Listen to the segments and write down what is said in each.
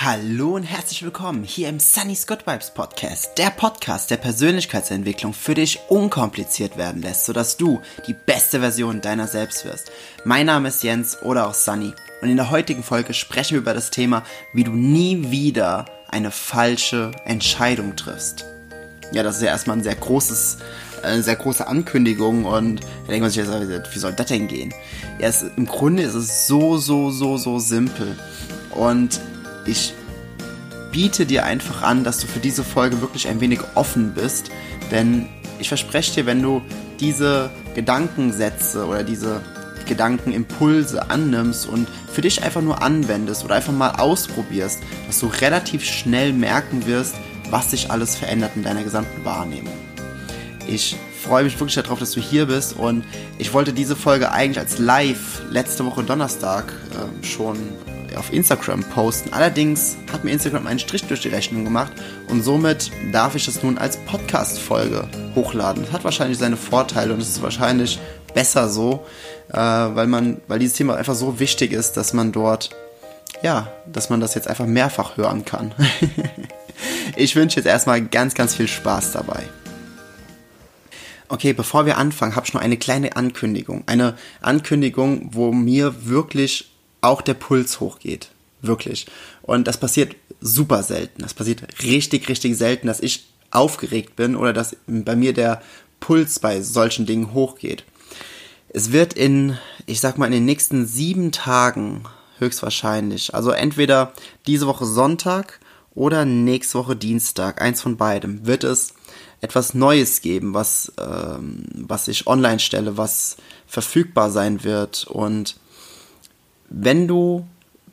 Hallo und herzlich willkommen hier im Sunny Scott Vibes Podcast, der Podcast, der Persönlichkeitsentwicklung für dich unkompliziert werden lässt, sodass du die beste Version deiner selbst wirst. Mein Name ist Jens oder auch Sunny und in der heutigen Folge sprechen wir über das Thema, wie du nie wieder eine falsche Entscheidung triffst. Ja, das ist ja erstmal ein sehr großes, eine sehr große Ankündigung und da denkt man sich jetzt, wie soll das denn gehen? Ja, es, im Grunde ist es so, so, so, so simpel und ich biete dir einfach an, dass du für diese Folge wirklich ein wenig offen bist, denn ich verspreche dir, wenn du diese Gedankensätze oder diese Gedankenimpulse annimmst und für dich einfach nur anwendest oder einfach mal ausprobierst, dass du relativ schnell merken wirst, was sich alles verändert in deiner gesamten Wahrnehmung. Ich freue mich wirklich darauf, dass du hier bist und ich wollte diese Folge eigentlich als Live letzte Woche Donnerstag äh, schon auf Instagram posten. Allerdings hat mir Instagram einen Strich durch die Rechnung gemacht und somit darf ich das nun als Podcast-Folge hochladen. Das hat wahrscheinlich seine Vorteile und es ist wahrscheinlich besser so, äh, weil man, weil dieses Thema einfach so wichtig ist, dass man dort, ja, dass man das jetzt einfach mehrfach hören kann. ich wünsche jetzt erstmal ganz, ganz viel Spaß dabei. Okay, bevor wir anfangen, habe ich noch eine kleine Ankündigung. Eine Ankündigung, wo mir wirklich auch der Puls hochgeht. Wirklich. Und das passiert super selten. Das passiert richtig, richtig selten, dass ich aufgeregt bin oder dass bei mir der Puls bei solchen Dingen hochgeht. Es wird in, ich sag mal, in den nächsten sieben Tagen höchstwahrscheinlich, also entweder diese Woche Sonntag oder nächste Woche Dienstag, eins von beidem, wird es etwas Neues geben, was, ähm, was ich online stelle, was verfügbar sein wird und wenn du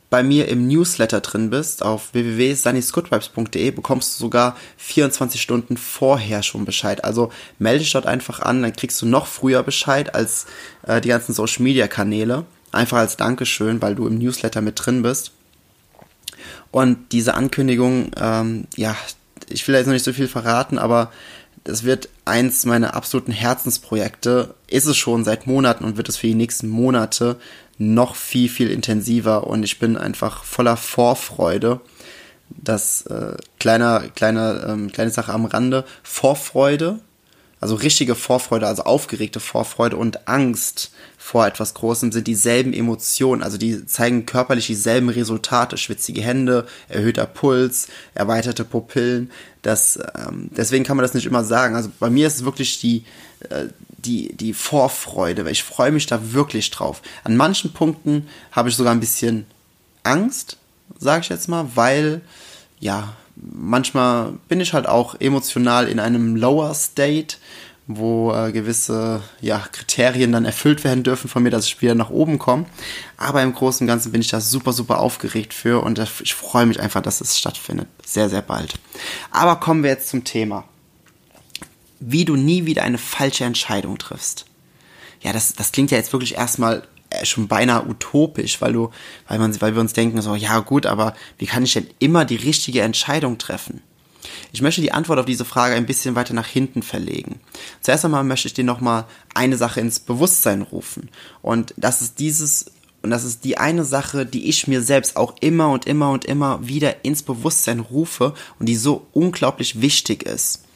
bei mir im Newsletter drin bist, auf www.sunnysgoodvibes.de, bekommst du sogar 24 Stunden vorher schon Bescheid. Also melde dich dort einfach an, dann kriegst du noch früher Bescheid als äh, die ganzen Social Media Kanäle. Einfach als Dankeschön, weil du im Newsletter mit drin bist. Und diese Ankündigung, ähm, ja, ich will jetzt noch nicht so viel verraten, aber es wird eins meiner absoluten Herzensprojekte, ist es schon seit Monaten und wird es für die nächsten Monate noch viel, viel intensiver und ich bin einfach voller Vorfreude. Das äh, kleiner, kleiner, ähm, kleine Sache am Rande. Vorfreude, also richtige Vorfreude, also aufgeregte Vorfreude und Angst vor etwas Großem sind dieselben Emotionen, also die zeigen körperlich dieselben Resultate, schwitzige Hände, erhöhter Puls, erweiterte Pupillen. Das, ähm, deswegen kann man das nicht immer sagen. Also bei mir ist es wirklich die, äh, die, die Vorfreude, weil ich freue mich da wirklich drauf. An manchen Punkten habe ich sogar ein bisschen Angst, sage ich jetzt mal, weil, ja, manchmal bin ich halt auch emotional in einem Lower State, wo äh, gewisse ja, Kriterien dann erfüllt werden dürfen von mir, dass ich wieder nach oben komme. Aber im Großen und Ganzen bin ich da super, super aufgeregt für und ich freue mich einfach, dass es stattfindet. Sehr, sehr bald. Aber kommen wir jetzt zum Thema wie du nie wieder eine falsche Entscheidung triffst. Ja, das, das klingt ja jetzt wirklich erstmal schon beinahe utopisch, weil du, weil man, weil wir uns denken so, ja gut, aber wie kann ich denn immer die richtige Entscheidung treffen? Ich möchte die Antwort auf diese Frage ein bisschen weiter nach hinten verlegen. Zuerst einmal möchte ich dir nochmal eine Sache ins Bewusstsein rufen. Und das ist dieses, und das ist die eine Sache, die ich mir selbst auch immer und immer und immer wieder ins Bewusstsein rufe und die so unglaublich wichtig ist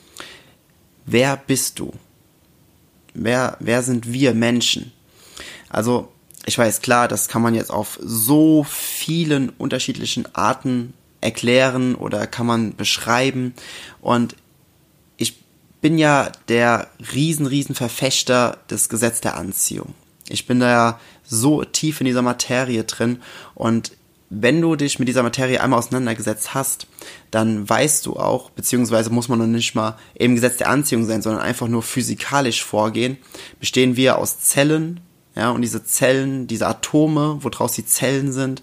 wer bist du? Wer, wer sind wir Menschen? Also, ich weiß klar, das kann man jetzt auf so vielen unterschiedlichen Arten erklären oder kann man beschreiben. Und ich bin ja der riesen, riesen Verfechter des Gesetz der Anziehung. Ich bin da ja so tief in dieser Materie drin und wenn du dich mit dieser Materie einmal auseinandergesetzt hast, dann weißt du auch, beziehungsweise muss man noch nicht mal eben Gesetz der Anziehung sein, sondern einfach nur physikalisch vorgehen, bestehen wir aus Zellen, ja, und diese Zellen, diese Atome, woraus die Zellen sind,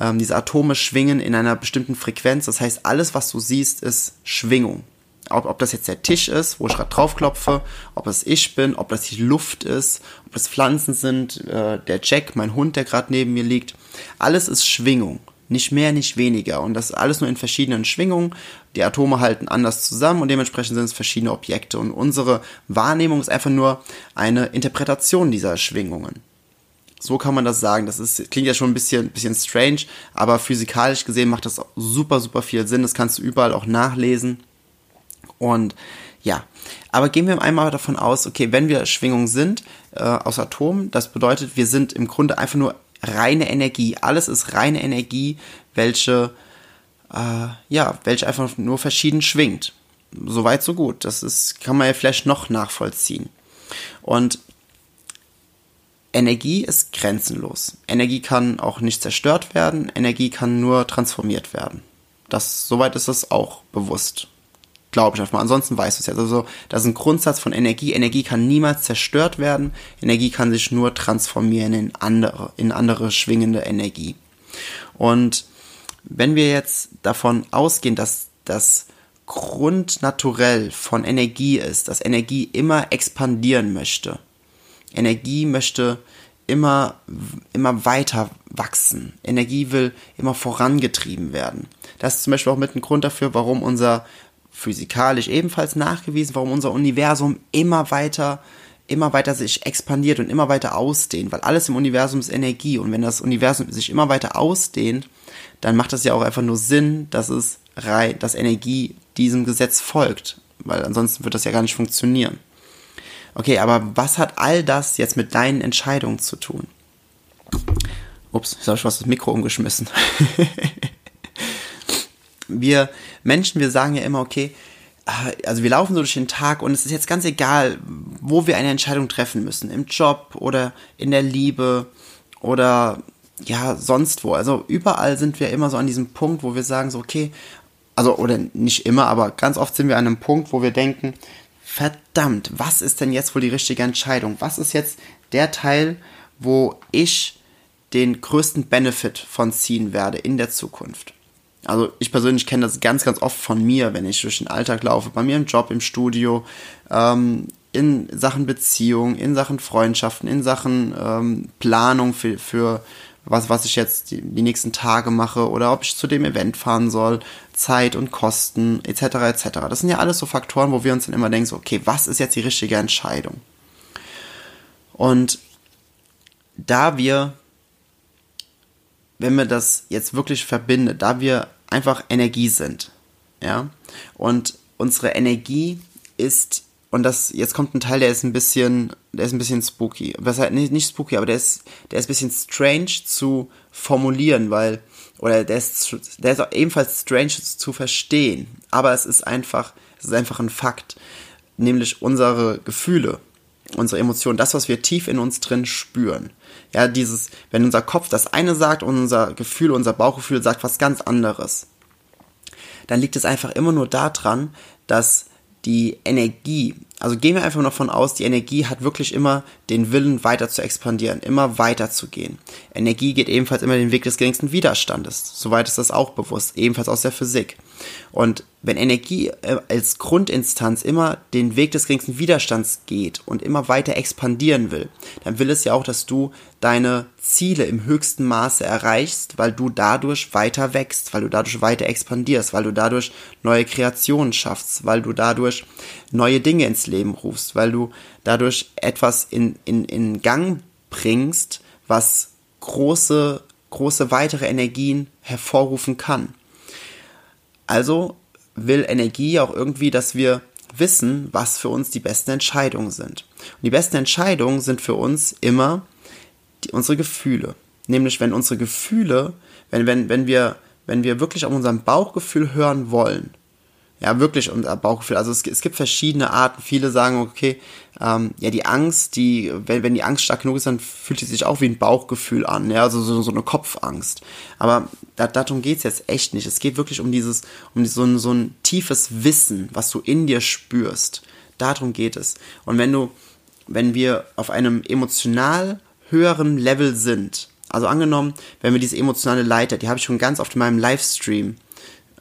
ähm, diese Atome schwingen in einer bestimmten Frequenz. Das heißt, alles, was du siehst, ist Schwingung. Ob, ob das jetzt der Tisch ist, wo ich gerade draufklopfe, ob es ich bin, ob das die Luft ist, ob es Pflanzen sind, äh, der Jack, mein Hund, der gerade neben mir liegt. Alles ist Schwingung. Nicht mehr, nicht weniger. Und das ist alles nur in verschiedenen Schwingungen. Die Atome halten anders zusammen und dementsprechend sind es verschiedene Objekte. Und unsere Wahrnehmung ist einfach nur eine Interpretation dieser Schwingungen. So kann man das sagen. Das ist, klingt ja schon ein bisschen, bisschen strange, aber physikalisch gesehen macht das super, super viel Sinn. Das kannst du überall auch nachlesen. Und ja, aber gehen wir einmal davon aus, okay, wenn wir Schwingung sind äh, aus Atomen, das bedeutet, wir sind im Grunde einfach nur reine Energie. Alles ist reine Energie, welche äh, ja, welche einfach nur verschieden schwingt. Soweit so gut. Das ist, kann man ja vielleicht noch nachvollziehen. Und Energie ist grenzenlos. Energie kann auch nicht zerstört werden, Energie kann nur transformiert werden. Das, soweit ist das auch bewusst. Glaube ich einfach mal. Ansonsten weißt du es jetzt. Also, das ist ein Grundsatz von Energie. Energie kann niemals zerstört werden. Energie kann sich nur transformieren in andere, in andere schwingende Energie. Und wenn wir jetzt davon ausgehen, dass das Grundnaturell von Energie ist, dass Energie immer expandieren möchte, Energie möchte immer, immer weiter wachsen. Energie will immer vorangetrieben werden. Das ist zum Beispiel auch mit ein Grund dafür, warum unser physikalisch ebenfalls nachgewiesen, warum unser Universum immer weiter, immer weiter sich expandiert und immer weiter ausdehnt, weil alles im Universum ist Energie und wenn das Universum sich immer weiter ausdehnt, dann macht das ja auch einfach nur Sinn, dass es dass Energie diesem Gesetz folgt, weil ansonsten wird das ja gar nicht funktionieren. Okay, aber was hat all das jetzt mit deinen Entscheidungen zu tun? Ups, jetzt habe ich fast das Mikro umgeschmissen. wir Menschen, wir sagen ja immer, okay, äh, also wir laufen so durch den Tag und es ist jetzt ganz egal, wo wir eine Entscheidung treffen müssen, im Job oder in der Liebe oder ja, sonst wo. Also überall sind wir immer so an diesem Punkt, wo wir sagen so, okay, also oder nicht immer, aber ganz oft sind wir an einem Punkt, wo wir denken, verdammt, was ist denn jetzt wohl die richtige Entscheidung? Was ist jetzt der Teil, wo ich den größten Benefit von ziehen werde in der Zukunft? Also ich persönlich kenne das ganz, ganz oft von mir, wenn ich durch den Alltag laufe, bei mir im Job, im Studio, ähm, in Sachen Beziehung, in Sachen Freundschaften, in Sachen ähm, Planung für, für was, was ich jetzt die, die nächsten Tage mache oder ob ich zu dem Event fahren soll, Zeit und Kosten etc. etc. Das sind ja alles so Faktoren, wo wir uns dann immer denken, so, okay, was ist jetzt die richtige Entscheidung? Und da wir, wenn wir das jetzt wirklich verbinden, da wir einfach Energie sind, ja, und unsere Energie ist und das, jetzt kommt ein Teil, der ist ein bisschen, der ist ein bisschen spooky. Was halt, nicht, nicht spooky, aber der ist, der ist ein bisschen strange zu formulieren, weil, oder der ist, der ist auch ebenfalls strange zu verstehen. Aber es ist einfach, es ist einfach ein Fakt. Nämlich unsere Gefühle, unsere Emotionen, das, was wir tief in uns drin spüren. Ja, dieses, wenn unser Kopf das eine sagt und unser Gefühl, unser Bauchgefühl sagt was ganz anderes, dann liegt es einfach immer nur daran, dass die Energie, also gehen wir einfach noch von aus, die Energie hat wirklich immer den Willen weiter zu expandieren, immer weiter zu gehen. Energie geht ebenfalls immer den Weg des geringsten Widerstandes. Soweit ist das auch bewusst, ebenfalls aus der Physik. Und wenn Energie äh, als Grundinstanz immer den Weg des geringsten Widerstands geht und immer weiter expandieren will, dann will es ja auch, dass du deine Ziele im höchsten Maße erreichst, weil du dadurch weiter wächst, weil du dadurch weiter expandierst, weil du dadurch neue Kreationen schaffst, weil du dadurch neue Dinge ins Leben rufst, weil du dadurch etwas in, in, in Gang bringst, was große, große weitere Energien hervorrufen kann. Also will Energie auch irgendwie, dass wir wissen, was für uns die besten Entscheidungen sind. Und die besten Entscheidungen sind für uns immer die, unsere Gefühle. Nämlich, wenn unsere Gefühle, wenn, wenn, wenn wir, wenn wir wirklich auf unserem Bauchgefühl hören wollen, ja, wirklich unser Bauchgefühl. Also es, es gibt verschiedene Arten. Viele sagen, okay, ähm, ja, die Angst, die, wenn, wenn die Angst stark genug ist, dann fühlt sie sich auch wie ein Bauchgefühl an, ja, also so, so eine Kopfangst. Aber da, darum geht's jetzt echt nicht. Es geht wirklich um dieses, um so ein, so ein tiefes Wissen, was du in dir spürst. Darum geht es. Und wenn du, wenn wir auf einem emotional höheren Level sind, also angenommen, wenn wir diese emotionale Leiter, die habe ich schon ganz oft in meinem Livestream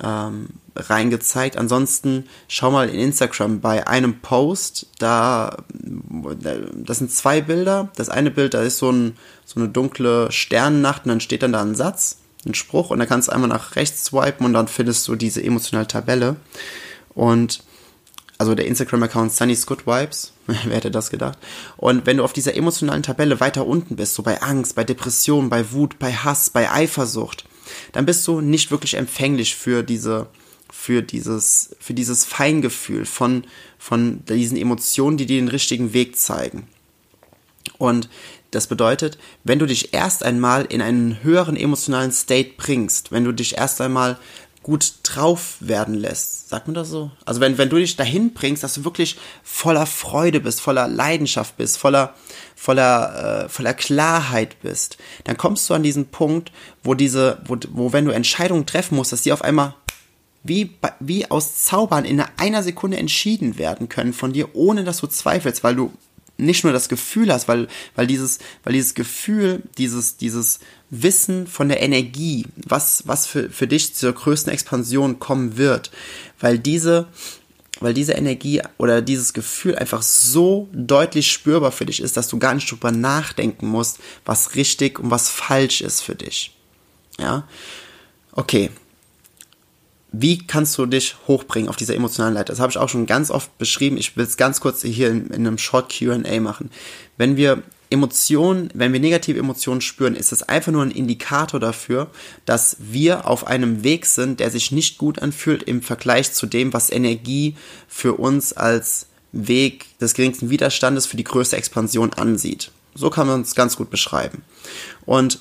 ähm, reingezeigt. Ansonsten schau mal in Instagram bei einem Post, da das sind zwei Bilder. Das eine Bild, da ist so, ein, so eine dunkle Sternennacht und dann steht dann da ein Satz, ein Spruch und dann kannst du einmal nach rechts swipen und dann findest du diese emotionale Tabelle. Und also der Instagram-Account Sunny's Good Vibes, wer hätte das gedacht? Und wenn du auf dieser emotionalen Tabelle weiter unten bist, so bei Angst, bei Depression, bei Wut, bei Hass, bei Eifersucht, dann bist du nicht wirklich empfänglich für diese, für dieses, für dieses Feingefühl von, von diesen Emotionen, die dir den richtigen Weg zeigen. Und das bedeutet, wenn du dich erst einmal in einen höheren emotionalen State bringst, wenn du dich erst einmal gut drauf werden lässt. Sagt man das so? Also wenn, wenn du dich dahin bringst, dass du wirklich voller Freude bist, voller Leidenschaft bist, voller, voller, äh, voller Klarheit bist, dann kommst du an diesen Punkt, wo diese, wo, wo wenn du Entscheidungen treffen musst, dass die auf einmal wie, wie aus Zaubern in einer Sekunde entschieden werden können von dir, ohne dass du zweifelst, weil du nicht nur das Gefühl hast, weil, weil dieses, weil dieses Gefühl, dieses, dieses Wissen von der Energie, was, was für, für dich zur größten Expansion kommen wird, weil diese, weil diese Energie oder dieses Gefühl einfach so deutlich spürbar für dich ist, dass du gar nicht drüber nachdenken musst, was richtig und was falsch ist für dich. Ja. Okay, wie kannst du dich hochbringen auf dieser emotionalen Leiter? Das habe ich auch schon ganz oft beschrieben. Ich will es ganz kurz hier in, in einem Short QA machen. Wenn wir Emotionen, wenn wir negative Emotionen spüren, ist das einfach nur ein Indikator dafür, dass wir auf einem Weg sind, der sich nicht gut anfühlt im Vergleich zu dem, was Energie für uns als Weg des geringsten Widerstandes für die größte Expansion ansieht. So kann man es ganz gut beschreiben. Und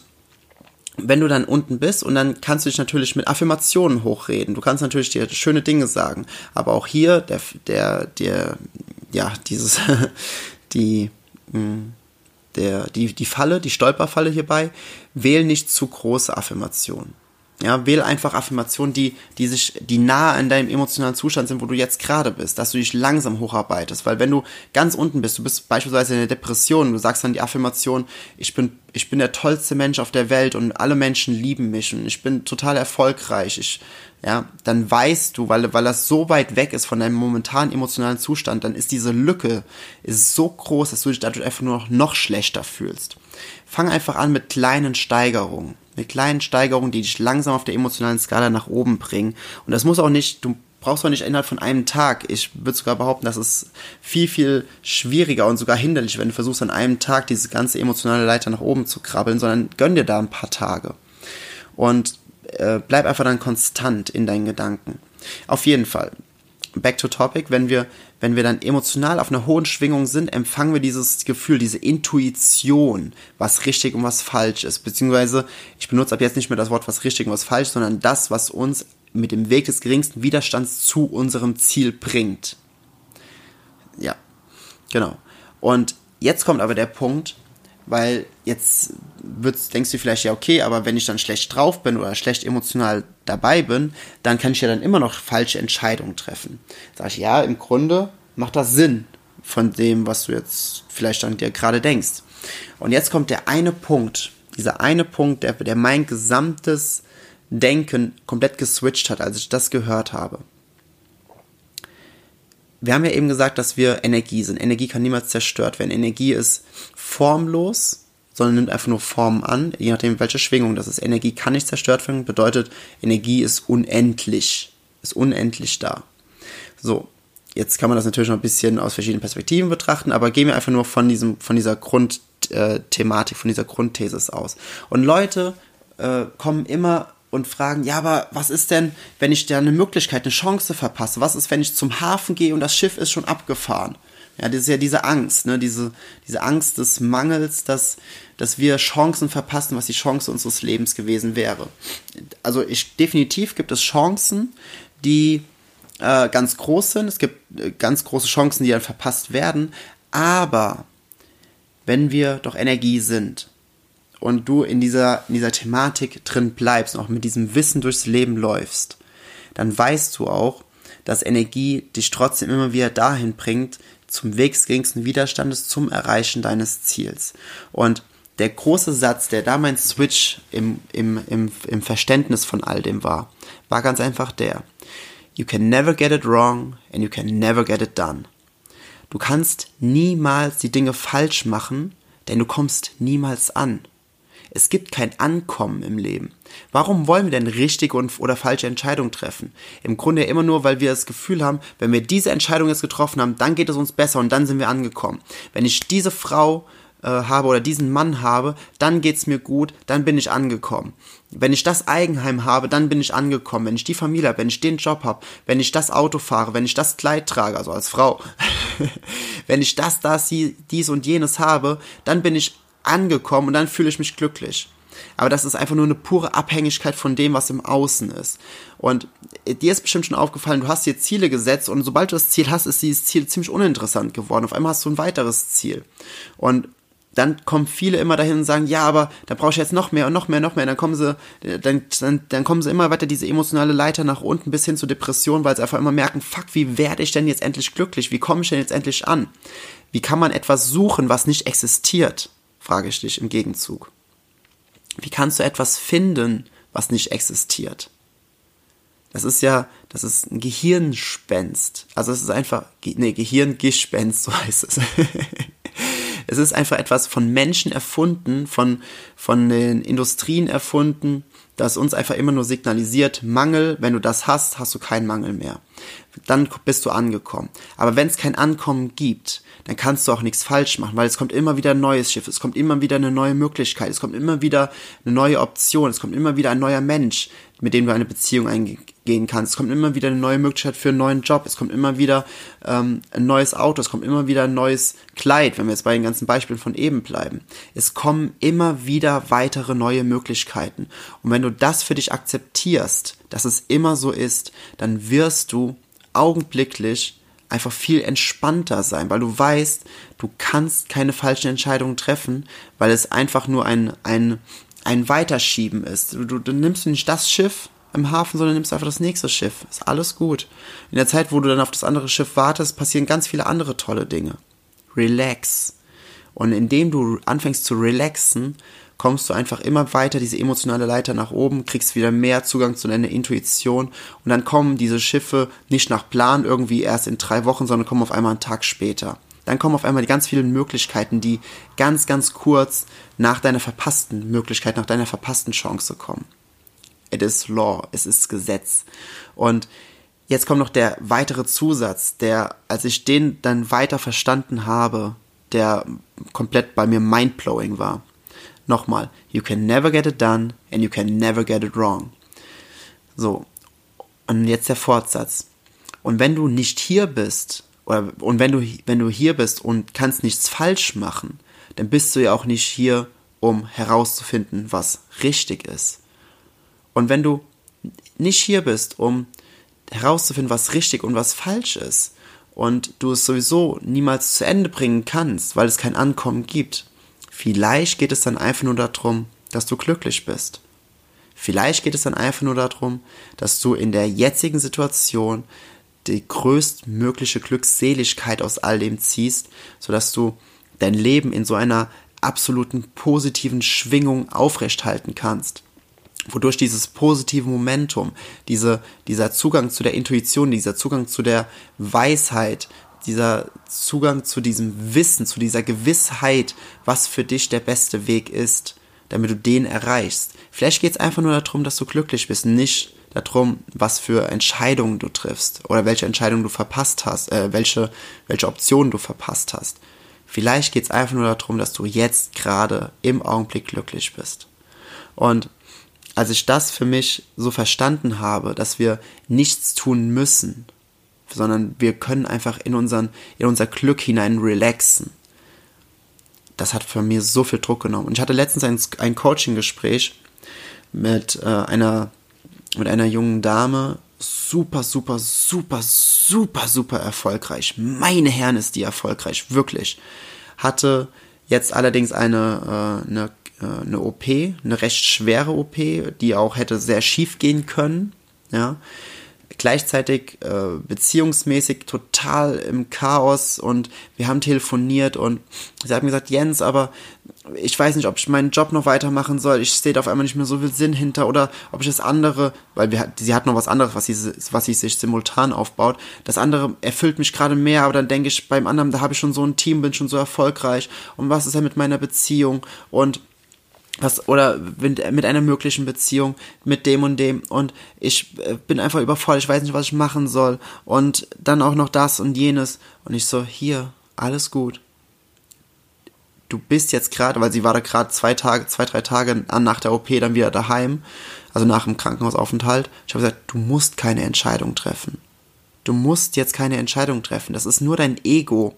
wenn du dann unten bist und dann kannst du dich natürlich mit Affirmationen hochreden. Du kannst natürlich dir schöne Dinge sagen. Aber auch hier, der, der, der, ja, dieses, die, hm, der, die, die Falle, die Stolperfalle hierbei, wähl nicht zu große Affirmationen. Ja, wähl einfach Affirmationen, die, die sich, die nah an deinem emotionalen Zustand sind, wo du jetzt gerade bist, dass du dich langsam hocharbeitest. Weil wenn du ganz unten bist, du bist beispielsweise in der Depression, du sagst dann die Affirmation, ich bin, ich bin der tollste Mensch auf der Welt und alle Menschen lieben mich und ich bin total erfolgreich, ich, ja, dann weißt du, weil, weil das so weit weg ist von deinem momentanen emotionalen Zustand, dann ist diese Lücke ist so groß, dass du dich dadurch einfach nur noch, noch schlechter fühlst. Fang einfach an mit kleinen Steigerungen mit kleinen Steigerungen, die dich langsam auf der emotionalen Skala nach oben bringen. Und das muss auch nicht, du brauchst auch nicht innerhalb von einem Tag. Ich würde sogar behaupten, das ist viel, viel schwieriger und sogar hinderlich, wenn du versuchst, an einem Tag diese ganze emotionale Leiter nach oben zu krabbeln, sondern gönn dir da ein paar Tage. Und äh, bleib einfach dann konstant in deinen Gedanken. Auf jeden Fall. Back to topic, wenn wir wenn wir dann emotional auf einer hohen Schwingung sind, empfangen wir dieses Gefühl, diese Intuition, was richtig und was falsch ist. Beziehungsweise, ich benutze ab jetzt nicht mehr das Wort was richtig und was falsch, sondern das, was uns mit dem Weg des geringsten Widerstands zu unserem Ziel bringt. Ja, genau. Und jetzt kommt aber der Punkt, weil jetzt denkst du vielleicht, ja, okay, aber wenn ich dann schlecht drauf bin oder schlecht emotional dabei bin, dann kann ich ja dann immer noch falsche Entscheidungen treffen. Sag ich, ja, im Grunde macht das Sinn von dem, was du jetzt vielleicht dann dir gerade denkst. Und jetzt kommt der eine Punkt, dieser eine Punkt, der, der mein gesamtes Denken komplett geswitcht hat, als ich das gehört habe. Wir haben ja eben gesagt, dass wir Energie sind. Energie kann niemals zerstört werden. Energie ist formlos sondern nimmt einfach nur Formen an, je nachdem welche Schwingung das ist. Energie kann nicht zerstört werden, bedeutet Energie ist unendlich, ist unendlich da. So, jetzt kann man das natürlich noch ein bisschen aus verschiedenen Perspektiven betrachten, aber gehen wir einfach nur von diesem, von dieser Grundthematik, von dieser Grundthesis aus. Und Leute äh, kommen immer und fragen, ja, aber was ist denn, wenn ich da eine Möglichkeit, eine Chance verpasse? Was ist, wenn ich zum Hafen gehe und das Schiff ist schon abgefahren? Ja, das ist ja diese Angst, ne? diese, diese Angst des Mangels, dass, dass wir Chancen verpassen, was die Chance unseres Lebens gewesen wäre. Also ich, definitiv gibt es Chancen, die äh, ganz groß sind. Es gibt äh, ganz große Chancen, die dann verpasst werden. Aber wenn wir doch Energie sind und du in dieser, in dieser Thematik drin bleibst und auch mit diesem Wissen durchs Leben läufst, dann weißt du auch, dass Energie dich trotzdem immer wieder dahin bringt, zum wegsgeringsten Widerstandes zum Erreichen deines Ziels. Und der große Satz, der da mein Switch im, im, im, im Verständnis von all dem war, war ganz einfach der. You can never get it wrong and you can never get it done. Du kannst niemals die Dinge falsch machen, denn du kommst niemals an. Es gibt kein Ankommen im Leben. Warum wollen wir denn richtige und, oder falsche Entscheidungen treffen? Im Grunde immer nur, weil wir das Gefühl haben, wenn wir diese Entscheidung jetzt getroffen haben, dann geht es uns besser und dann sind wir angekommen. Wenn ich diese Frau äh, habe oder diesen Mann habe, dann geht's mir gut, dann bin ich angekommen. Wenn ich das Eigenheim habe, dann bin ich angekommen. Wenn ich die Familie habe, wenn ich den Job habe, wenn ich das Auto fahre, wenn ich das Kleid trage, also als Frau, wenn ich das, das, dies und jenes habe, dann bin ich angekommen und dann fühle ich mich glücklich. Aber das ist einfach nur eine pure Abhängigkeit von dem, was im Außen ist. Und dir ist bestimmt schon aufgefallen, du hast dir Ziele gesetzt und sobald du das Ziel hast, ist dieses Ziel ziemlich uninteressant geworden. Auf einmal hast du ein weiteres Ziel. Und dann kommen viele immer dahin und sagen, ja, aber da brauche ich jetzt noch mehr und noch mehr, noch mehr. Dann kommen sie, dann, dann, dann kommen sie immer weiter diese emotionale Leiter nach unten bis hin zur Depression, weil sie einfach immer merken, fuck, wie werde ich denn jetzt endlich glücklich? Wie komme ich denn jetzt endlich an? Wie kann man etwas suchen, was nicht existiert? Frage ich dich im Gegenzug. Wie kannst du etwas finden, was nicht existiert? Das ist ja, das ist ein Gehirnspenst. Also es ist einfach, nee, Gehirngespenst, so heißt es. Es ist einfach etwas von Menschen erfunden, von, von den Industrien erfunden, das uns einfach immer nur signalisiert, Mangel, wenn du das hast, hast du keinen Mangel mehr. Dann bist du angekommen. Aber wenn es kein Ankommen gibt, dann kannst du auch nichts falsch machen, weil es kommt immer wieder ein neues Schiff, es kommt immer wieder eine neue Möglichkeit, es kommt immer wieder eine neue Option, es kommt immer wieder ein neuer Mensch, mit dem du eine Beziehung eingehen kannst. Es kommt immer wieder eine neue Möglichkeit für einen neuen Job, es kommt immer wieder ähm, ein neues Auto, es kommt immer wieder ein neues Kleid, wenn wir jetzt bei den ganzen Beispielen von eben bleiben. Es kommen immer wieder weitere neue Möglichkeiten. Und wenn du das für dich akzeptierst, dass es immer so ist, dann wirst du augenblicklich einfach viel entspannter sein, weil du weißt, du kannst keine falschen Entscheidungen treffen, weil es einfach nur ein, ein, ein Weiterschieben ist. Du, du, du nimmst nicht das Schiff im Hafen, sondern nimmst einfach das nächste Schiff. Ist alles gut. In der Zeit, wo du dann auf das andere Schiff wartest, passieren ganz viele andere tolle Dinge. Relax. Und indem du anfängst zu relaxen, kommst du einfach immer weiter diese emotionale Leiter nach oben, kriegst wieder mehr Zugang zu deiner Intuition und dann kommen diese Schiffe nicht nach Plan irgendwie erst in drei Wochen, sondern kommen auf einmal einen Tag später. Dann kommen auf einmal die ganz vielen Möglichkeiten, die ganz, ganz kurz nach deiner verpassten Möglichkeit, nach deiner verpassten Chance kommen. It is law, es ist Gesetz. Und jetzt kommt noch der weitere Zusatz, der, als ich den dann weiter verstanden habe, der komplett bei mir mindblowing war. Nochmal, you can never get it done and you can never get it wrong. So, und jetzt der Fortsatz. Und wenn du nicht hier bist, oder, und wenn du, wenn du hier bist und kannst nichts falsch machen, dann bist du ja auch nicht hier, um herauszufinden, was richtig ist. Und wenn du nicht hier bist, um herauszufinden, was richtig und was falsch ist, und du es sowieso niemals zu Ende bringen kannst, weil es kein Ankommen gibt, vielleicht geht es dann einfach nur darum, dass du glücklich bist. Vielleicht geht es dann einfach nur darum, dass du in der jetzigen Situation die größtmögliche Glückseligkeit aus all dem ziehst, sodass du dein Leben in so einer absoluten positiven Schwingung aufrechthalten kannst. Wodurch dieses positive Momentum, diese, dieser Zugang zu der Intuition, dieser Zugang zu der Weisheit, dieser Zugang zu diesem Wissen, zu dieser Gewissheit, was für dich der beste Weg ist, damit du den erreichst. Vielleicht geht es einfach nur darum, dass du glücklich bist, nicht darum, was für Entscheidungen du triffst oder welche Entscheidungen du verpasst hast, äh, welche, welche Optionen du verpasst hast. Vielleicht geht es einfach nur darum, dass du jetzt gerade im Augenblick glücklich bist. Und als ich das für mich so verstanden habe, dass wir nichts tun müssen, sondern wir können einfach in, unseren, in unser Glück hinein relaxen, das hat für mir so viel Druck genommen. Und ich hatte letztens ein, ein Coaching-Gespräch mit äh, einer mit einer jungen Dame. Super, super, super, super, super erfolgreich. Meine Herren ist die erfolgreich, wirklich. Hatte jetzt allerdings eine, äh, eine, äh, eine OP, eine recht schwere OP, die auch hätte sehr schief gehen können. Ja gleichzeitig äh, beziehungsmäßig total im Chaos und wir haben telefoniert und sie hat mir gesagt, Jens, aber ich weiß nicht, ob ich meinen Job noch weitermachen soll. Ich sehe da auf einmal nicht mehr so viel Sinn hinter oder ob ich das andere, weil wir, sie hat noch was anderes, was sie, was sie sich simultan aufbaut. Das andere erfüllt mich gerade mehr, aber dann denke ich beim anderen, da habe ich schon so ein Team, bin schon so erfolgreich und was ist denn mit meiner Beziehung und was oder mit einer möglichen Beziehung mit dem und dem und ich äh, bin einfach überfordert, ich weiß nicht, was ich machen soll und dann auch noch das und jenes und ich so hier alles gut. Du bist jetzt gerade, weil sie war da gerade zwei Tage, zwei drei Tage nach der OP dann wieder daheim, also nach dem Krankenhausaufenthalt. Ich habe gesagt, du musst keine Entscheidung treffen. Du musst jetzt keine Entscheidung treffen. Das ist nur dein Ego,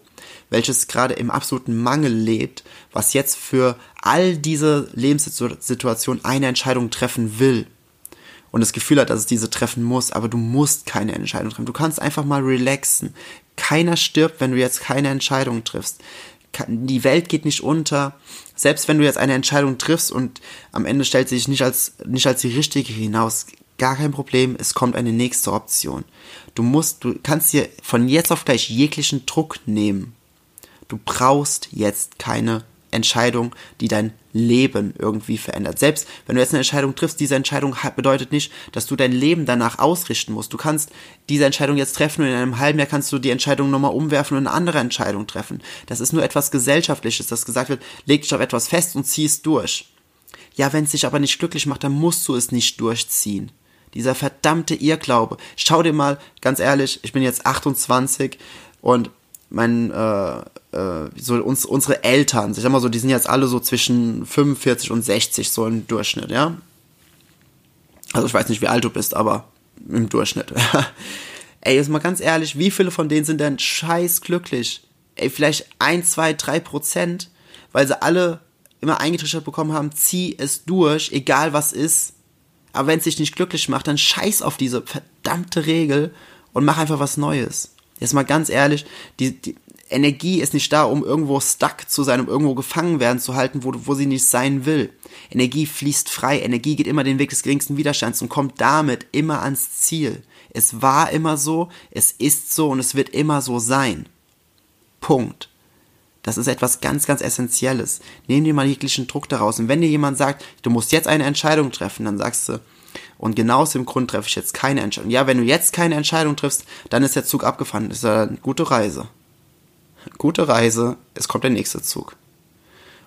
welches gerade im absoluten Mangel lebt, was jetzt für all diese Lebenssituationen eine Entscheidung treffen will und das Gefühl hat, dass es diese treffen muss, aber du musst keine Entscheidung treffen. Du kannst einfach mal relaxen. Keiner stirbt, wenn du jetzt keine Entscheidung triffst. Die Welt geht nicht unter. Selbst wenn du jetzt eine Entscheidung triffst und am Ende stellt sie sich nicht als, nicht als die richtige hinaus, gar kein Problem, es kommt eine nächste Option. Du musst, du kannst dir von jetzt auf gleich jeglichen Druck nehmen. Du brauchst jetzt keine Entscheidung, die dein Leben irgendwie verändert. Selbst wenn du jetzt eine Entscheidung triffst, diese Entscheidung bedeutet nicht, dass du dein Leben danach ausrichten musst. Du kannst diese Entscheidung jetzt treffen und in einem halben Jahr kannst du die Entscheidung nochmal umwerfen und eine andere Entscheidung treffen. Das ist nur etwas Gesellschaftliches, dass gesagt wird, leg dich auf etwas fest und zieh es durch. Ja, wenn es dich aber nicht glücklich macht, dann musst du es nicht durchziehen. Dieser verdammte Irrglaube. Schau dir mal, ganz ehrlich, ich bin jetzt 28 und mein, äh, äh, so uns, unsere Eltern, ich sag mal so, die sind jetzt alle so zwischen 45 und 60, so im Durchschnitt, ja. Also ich weiß nicht, wie alt du bist, aber im Durchschnitt. Ey, jetzt mal ganz ehrlich, wie viele von denen sind denn scheiß glücklich? Ey, vielleicht ein, zwei, drei Prozent, weil sie alle immer eingetrichtert bekommen haben, zieh es durch, egal was ist. Aber wenn es dich nicht glücklich macht, dann scheiß auf diese verdammte Regel und mach einfach was Neues. Jetzt mal ganz ehrlich, die, die Energie ist nicht da, um irgendwo stuck zu sein, um irgendwo gefangen werden zu halten, wo, wo sie nicht sein will. Energie fließt frei, Energie geht immer den Weg des geringsten Widerstands und kommt damit immer ans Ziel. Es war immer so, es ist so und es wird immer so sein. Punkt. Das ist etwas ganz, ganz Essentielles. Nehm dir mal jeglichen Druck daraus. Und wenn dir jemand sagt, du musst jetzt eine Entscheidung treffen, dann sagst du, und genau aus dem Grund treffe ich jetzt keine Entscheidung. Ja, wenn du jetzt keine Entscheidung triffst, dann ist der Zug abgefahren. Das ist eine gute Reise. Gute Reise, es kommt der nächste Zug.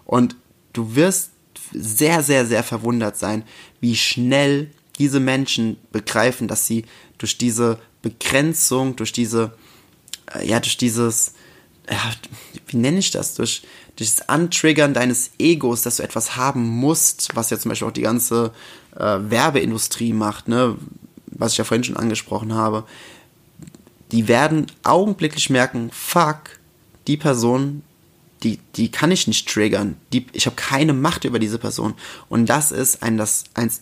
Und du wirst sehr, sehr, sehr verwundert sein, wie schnell diese Menschen begreifen, dass sie durch diese Begrenzung, durch diese, äh, ja, durch dieses, ja, wie nenne ich das, durch, durch das Antriggern deines Egos, dass du etwas haben musst, was ja zum Beispiel auch die ganze äh, Werbeindustrie macht, ne, was ich ja vorhin schon angesprochen habe, die werden augenblicklich merken, fuck, die Person, die, die kann ich nicht triggern. Die, ich habe keine Macht über diese Person. Und das ist ein, das, eins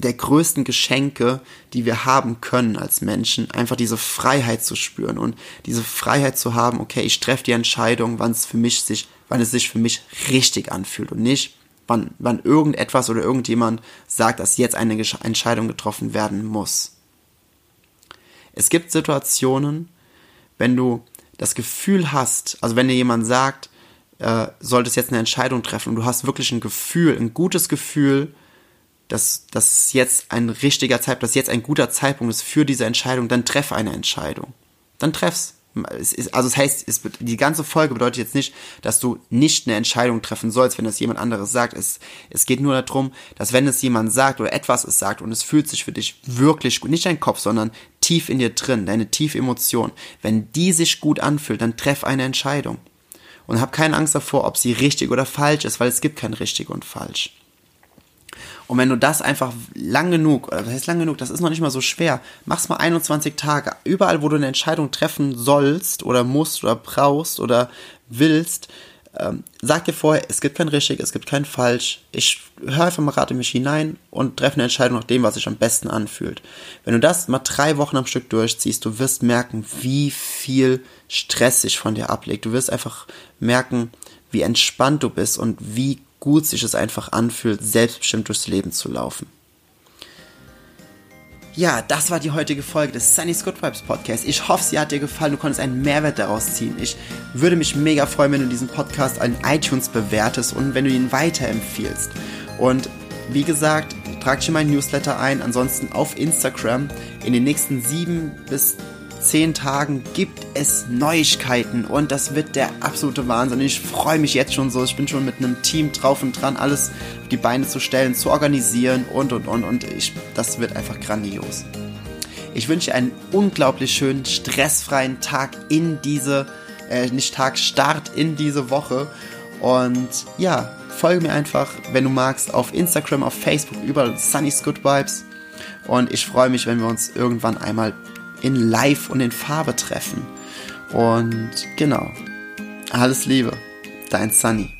der größten Geschenke, die wir haben können als Menschen, einfach diese Freiheit zu spüren und diese Freiheit zu haben, okay, ich treffe die Entscheidung, wann es für mich sich, wann es sich für mich richtig anfühlt und nicht, wann, wann irgendetwas oder irgendjemand sagt, dass jetzt eine Entscheidung getroffen werden muss. Es gibt Situationen, wenn du das Gefühl hast, also wenn dir jemand sagt, äh, solltest jetzt eine Entscheidung treffen und du hast wirklich ein Gefühl, ein gutes Gefühl, dass das jetzt ein richtiger Zeitpunkt, dass jetzt ein guter Zeitpunkt ist für diese Entscheidung, dann treff eine Entscheidung. Dann treff's. also das heißt, es, die ganze Folge bedeutet jetzt nicht, dass du nicht eine Entscheidung treffen sollst, wenn das jemand anderes sagt. Es, es geht nur darum, dass wenn es jemand sagt oder etwas es sagt und es fühlt sich für dich wirklich gut, nicht dein Kopf, sondern tief in dir drin, deine tiefe Emotion, wenn die sich gut anfühlt, dann treff eine Entscheidung. Und hab keine Angst davor, ob sie richtig oder falsch ist, weil es gibt kein richtig und falsch. Und wenn du das einfach lang genug, das heißt lang genug, das ist noch nicht mal so schwer, mach's mal 21 Tage. Überall, wo du eine Entscheidung treffen sollst oder musst oder brauchst oder willst, ähm, sag dir vorher, es gibt kein richtig, es gibt kein falsch. Ich höre einfach mal rate mich hinein und treffe eine Entscheidung nach dem, was sich am besten anfühlt. Wenn du das mal drei Wochen am Stück durchziehst, du wirst merken, wie viel Stress sich von dir ablegt. Du wirst einfach merken, wie entspannt du bist und wie gut sich es einfach anfühlt, selbstbestimmt durchs Leben zu laufen. Ja, das war die heutige Folge des Sunny's Good Vibes Podcast. Ich hoffe, sie hat dir gefallen. Du konntest einen Mehrwert daraus ziehen. Ich würde mich mega freuen, wenn du diesen Podcast an iTunes bewertest und wenn du ihn weiterempfiehlst. Und wie gesagt, trag dir meinen Newsletter ein. Ansonsten auf Instagram in den nächsten sieben bis zehn Tagen gibt es Neuigkeiten und das wird der absolute Wahnsinn. Ich freue mich jetzt schon so. Ich bin schon mit einem Team drauf und dran, alles auf die Beine zu stellen, zu organisieren und und und und ich, das wird einfach grandios. Ich wünsche einen unglaublich schönen, stressfreien Tag in diese, äh, nicht Tag, Start in diese Woche. Und ja, folge mir einfach, wenn du magst, auf Instagram, auf Facebook, überall Sunny's Good Vibes. Und ich freue mich, wenn wir uns irgendwann einmal in Live und in Farbe treffen. Und genau. Alles Liebe. Dein Sunny.